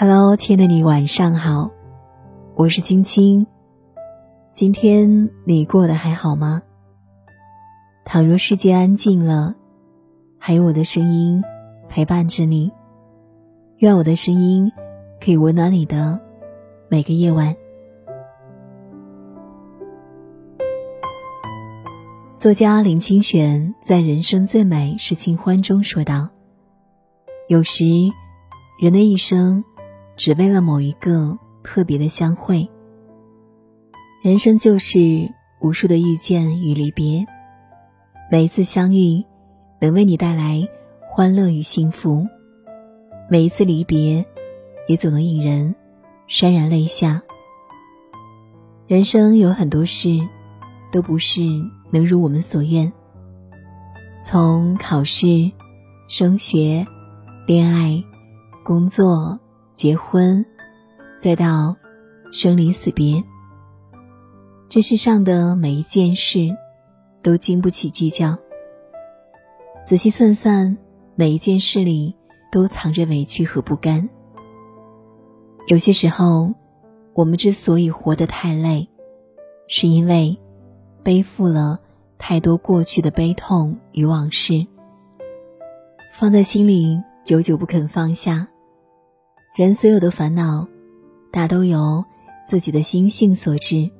Hello，亲爱的你，晚上好，我是青青。今天你过得还好吗？倘若世界安静了，还有我的声音陪伴着你，愿我的声音可以温暖你的每个夜晚。作家林清玄在《人生最美是清欢》中说道：“有时，人的一生，只为了某一个特别的相会。人生就是无数的遇见与离别，每一次相遇，能为你带来欢乐与幸福；每一次离别，也总能引人潸然泪下。人生有很多事，都不是。”能如我们所愿。从考试、升学、恋爱、工作、结婚，再到生离死别，这世上的每一件事，都经不起计较。仔细算算，每一件事里都藏着委屈和不甘。有些时候，我们之所以活得太累，是因为。背负了太多过去的悲痛与往事，放在心里久久不肯放下。人所有的烦恼，大都由自己的心性所致。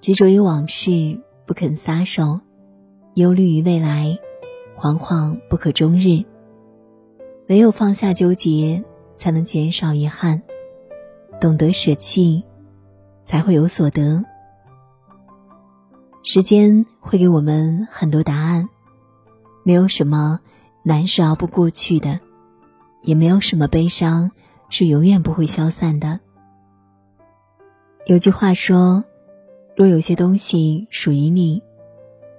执着于往事不肯撒手，忧虑于未来，惶惶不可终日。唯有放下纠结，才能减少遗憾；懂得舍弃，才会有所得。时间会给我们很多答案，没有什么难是熬不过去的，也没有什么悲伤是永远不会消散的。有句话说：“若有些东西属于你，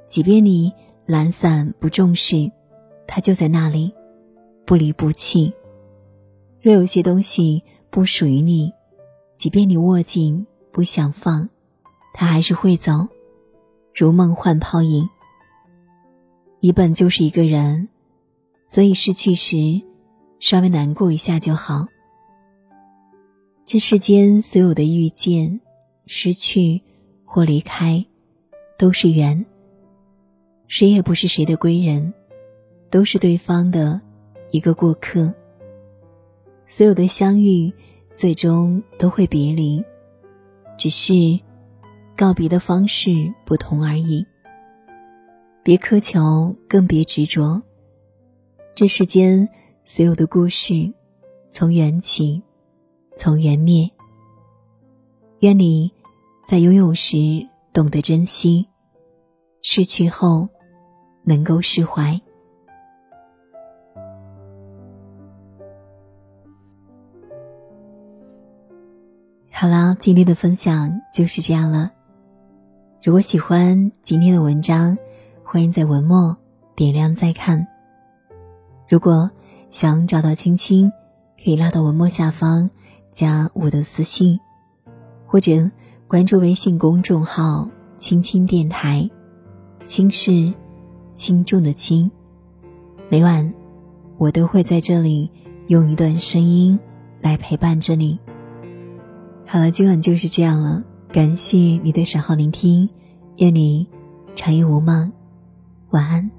即便你懒散不重视，它就在那里，不离不弃；若有些东西不属于你，即便你握紧不想放，它还是会走。”如梦幻泡影。你本就是一个人，所以失去时，稍微难过一下就好。这世间所有的遇见、失去或离开，都是缘。谁也不是谁的归人，都是对方的一个过客。所有的相遇，最终都会别离，只是。告别的方式不同而已。别苛求，更别执着。这世间所有的故事，从缘起，从缘灭。愿你在拥有时懂得珍惜，失去后能够释怀。好啦，今天的分享就是这样了。如果喜欢今天的文章，欢迎在文末点亮再看。如果想找到青青，可以拉到文末下方加我的私信，或者关注微信公众号“青青电台”，轻是轻重的轻。每晚我都会在这里用一段声音来陪伴着你。好了，今晚就是这样了。感谢你的守候聆听，愿你长夜无梦，晚安。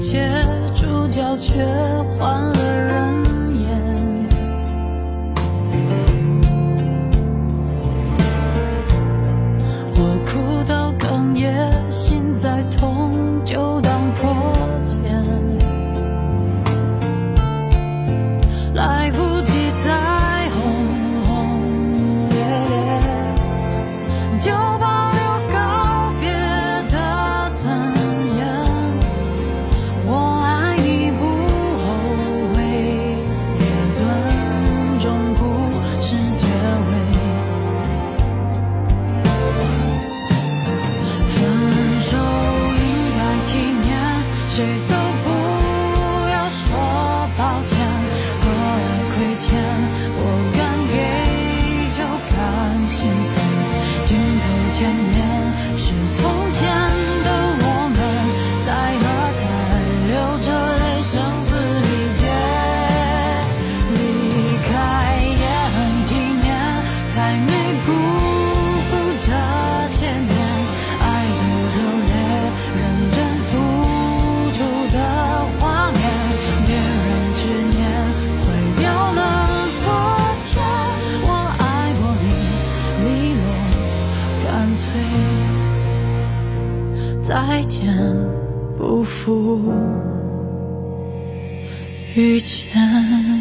结，主角却换了人。遇见。